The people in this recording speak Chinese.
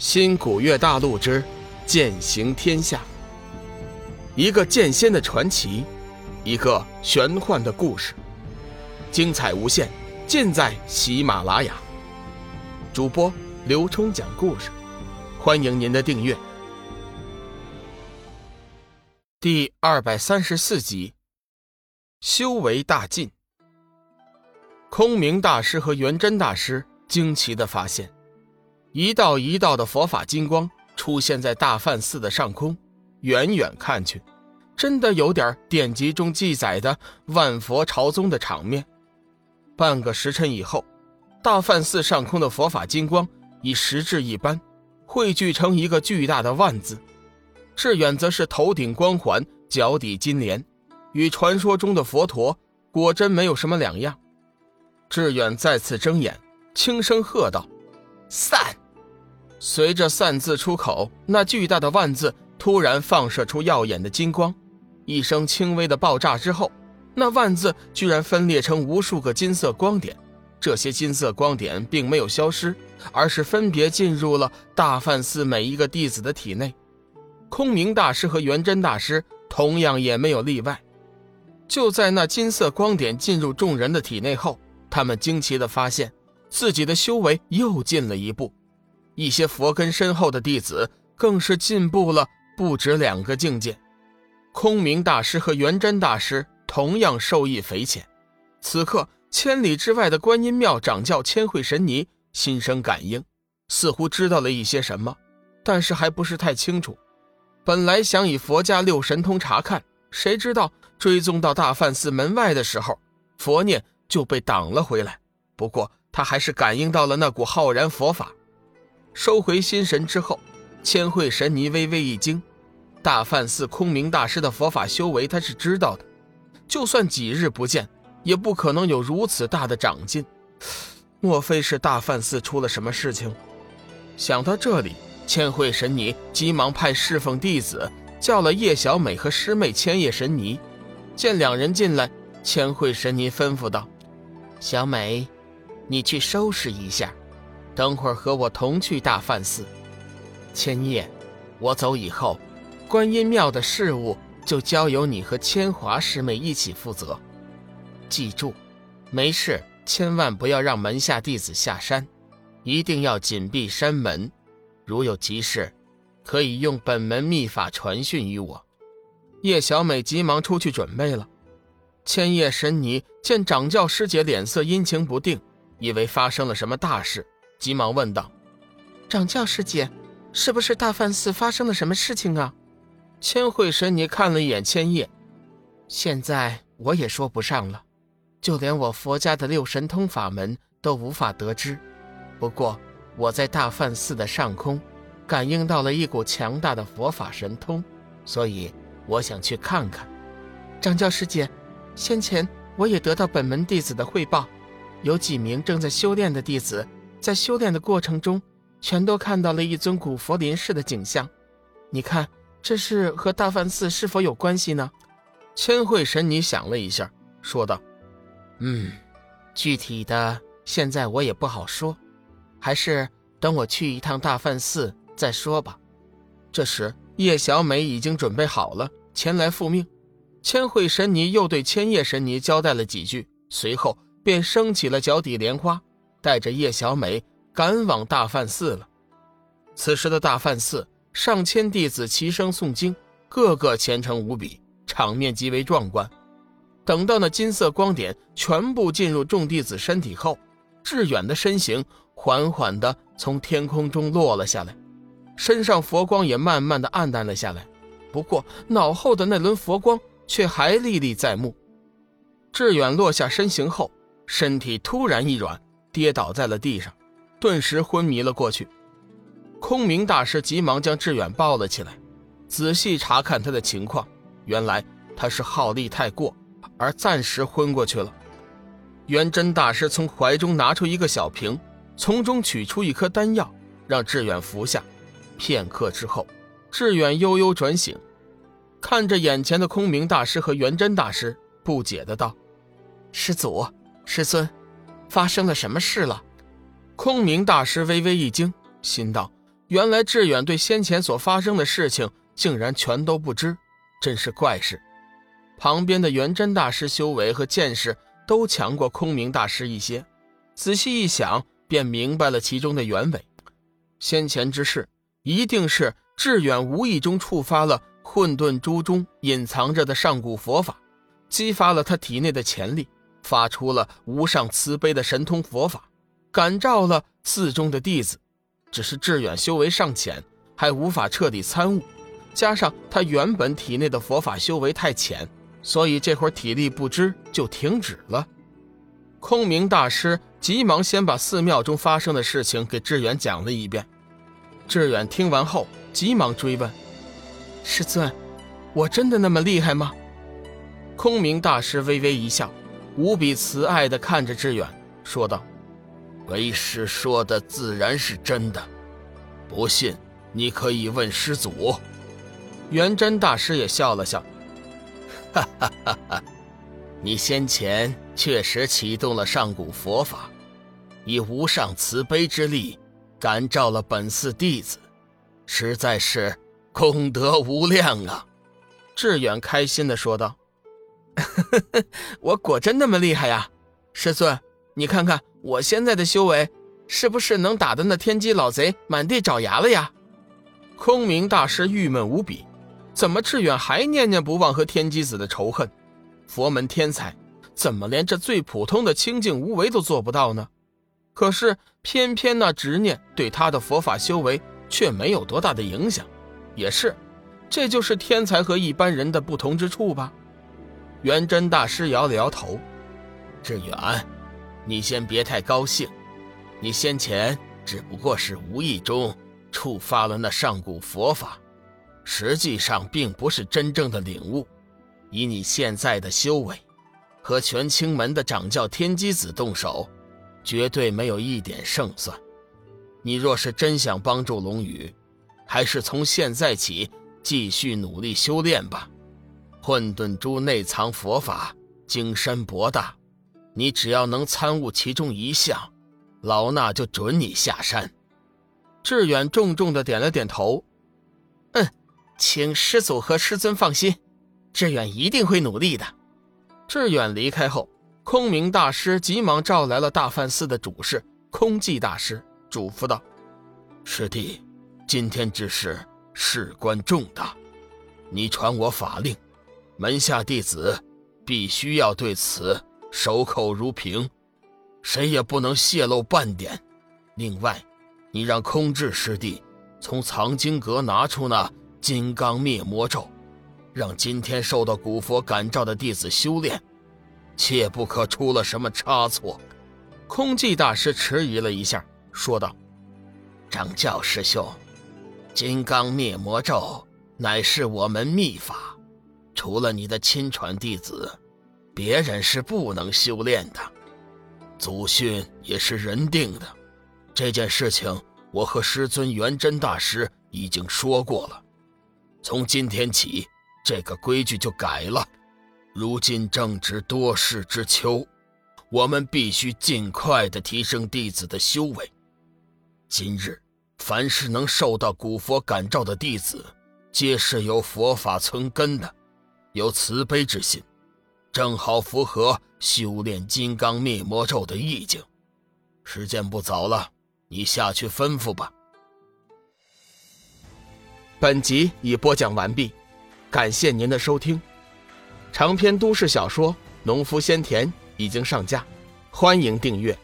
新古月大陆之剑行天下，一个剑仙的传奇，一个玄幻的故事，精彩无限，尽在喜马拉雅。主播刘冲讲故事，欢迎您的订阅。第二百三十四集，修为大进。空明大师和元真大师惊奇的发现。一道一道的佛法金光出现在大梵寺的上空，远远看去，真的有点典籍中记载的万佛朝宗的场面。半个时辰以后，大梵寺上空的佛法金光以实质一般，汇聚成一个巨大的万字。志远则是头顶光环，脚底金莲，与传说中的佛陀果真没有什么两样。志远再次睁眼，轻声喝道：“散！”随着“散”字出口，那巨大的“万”字突然放射出耀眼的金光，一声轻微的爆炸之后，那“万”字居然分裂成无数个金色光点。这些金色光点并没有消失，而是分别进入了大梵寺每一个弟子的体内。空明大师和元真大师同样也没有例外。就在那金色光点进入众人的体内后，他们惊奇地发现，自己的修为又进了一步。一些佛根深厚的弟子更是进步了不止两个境界。空明大师和元真大师同样受益匪浅。此刻，千里之外的观音庙掌教千惠神尼心生感应，似乎知道了一些什么，但是还不是太清楚。本来想以佛家六神通查看，谁知道追踪到大梵寺门外的时候，佛念就被挡了回来。不过他还是感应到了那股浩然佛法。收回心神之后，千惠神尼微微一惊。大梵寺空明大师的佛法修为，他是知道的。就算几日不见，也不可能有如此大的长进。莫非是大梵寺出了什么事情？想到这里，千惠神尼急忙派侍奉弟子叫了叶小美和师妹千叶神尼。见两人进来，千惠神尼吩咐道：“小美，你去收拾一下。”等会儿和我同去大梵寺，千叶，我走以后，观音庙的事务就交由你和千华师妹一起负责。记住，没事千万不要让门下弟子下山，一定要紧闭山门。如有急事，可以用本门秘法传讯于我。叶小美急忙出去准备了。千叶神尼见掌教师姐脸色阴晴不定，以为发生了什么大事。急忙问道：“掌教师姐，是不是大梵寺发生了什么事情啊？”千惠神尼看了一眼千叶，现在我也说不上了，就连我佛家的六神通法门都无法得知。不过我在大梵寺的上空，感应到了一股强大的佛法神通，所以我想去看看。掌教师姐，先前我也得到本门弟子的汇报，有几名正在修炼的弟子。在修炼的过程中，全都看到了一尊古佛临世的景象。你看，这是和大梵寺是否有关系呢？千惠神尼想了一下，说道：“嗯，具体的现在我也不好说，还是等我去一趟大梵寺再说吧。”这时，叶小美已经准备好了，前来复命。千惠神尼又对千叶神尼交代了几句，随后便升起了脚底莲花。带着叶小美赶往大梵寺了。此时的大梵寺，上千弟子齐声诵经，个个虔诚无比，场面极为壮观。等到那金色光点全部进入众弟子身体后，志远的身形缓缓地从天空中落了下来，身上佛光也慢慢地暗淡了下来。不过脑后的那轮佛光却还历历在目。志远落下身形后，身体突然一软。跌倒在了地上，顿时昏迷了过去。空明大师急忙将志远抱了起来，仔细查看他的情况，原来他是耗力太过，而暂时昏过去了。元真大师从怀中拿出一个小瓶，从中取出一颗丹药，让志远服下。片刻之后，志远悠悠转醒，看着眼前的空明大师和元真大师，不解的道：“师祖，师尊。”发生了什么事了？空明大师微微一惊，心道：原来志远对先前所发生的事情竟然全都不知，真是怪事。旁边的元真大师修为和见识都强过空明大师一些，仔细一想，便明白了其中的原委。先前之事，一定是志远无意中触发了混沌珠中隐藏着的上古佛法，激发了他体内的潜力，发出了无上慈悲的神通佛法，感召了寺中的弟子。只是志远修为尚浅，还无法彻底参悟，加上他原本体内的佛法修为太浅，所以这会儿体力不支就停止了。空明大师急忙先把寺庙中发生的事情给志远讲了一遍。志远听完后，急忙追问：“师尊，我真的那么厉害吗？”空明大师微微一笑，无比慈爱地看着志远，说道。为师说的自然是真的，不信你可以问师祖。元真大师也笑了笑，哈哈哈哈！你先前确实启动了上古佛法，以无上慈悲之力感召了本寺弟子，实在是功德无量啊！志远开心的说道：“ 我果真那么厉害呀，师尊。”你看看我现在的修为，是不是能打得那天机老贼满地找牙了呀？空明大师郁闷无比，怎么志远还念念不忘和天机子的仇恨？佛门天才怎么连这最普通的清净无为都做不到呢？可是偏偏那执念对他的佛法修为却没有多大的影响。也是，这就是天才和一般人的不同之处吧？元真大师摇了摇头，志远。你先别太高兴，你先前只不过是无意中触发了那上古佛法，实际上并不是真正的领悟。以你现在的修为，和全清门的掌教天机子动手，绝对没有一点胜算。你若是真想帮助龙宇，还是从现在起继续努力修炼吧。混沌珠内藏佛法，精深博大。你只要能参悟其中一项，老衲就准你下山。志远重重的点了点头，嗯，请师祖和师尊放心，志远一定会努力的。志远离开后，空明大师急忙召来了大梵寺的主事空寂大师，嘱咐道：“师弟，今天之事事关重大，你传我法令，门下弟子必须要对此。”守口如瓶，谁也不能泄露半点。另外，你让空智师弟从藏经阁拿出那金刚灭魔咒，让今天受到古佛感召的弟子修炼，切不可出了什么差错。空寂大师迟疑了一下，说道：“掌教师兄，金刚灭魔咒乃是我门秘法，除了你的亲传弟子。”别人是不能修炼的，祖训也是人定的。这件事情，我和师尊元真大师已经说过了。从今天起，这个规矩就改了。如今正值多事之秋，我们必须尽快的提升弟子的修为。今日，凡是能受到古佛感召的弟子，皆是有佛法存根的，有慈悲之心。正好符合修炼金刚灭魔咒的意境。时间不早了，你下去吩咐吧。本集已播讲完毕，感谢您的收听。长篇都市小说《农夫先田》已经上架，欢迎订阅。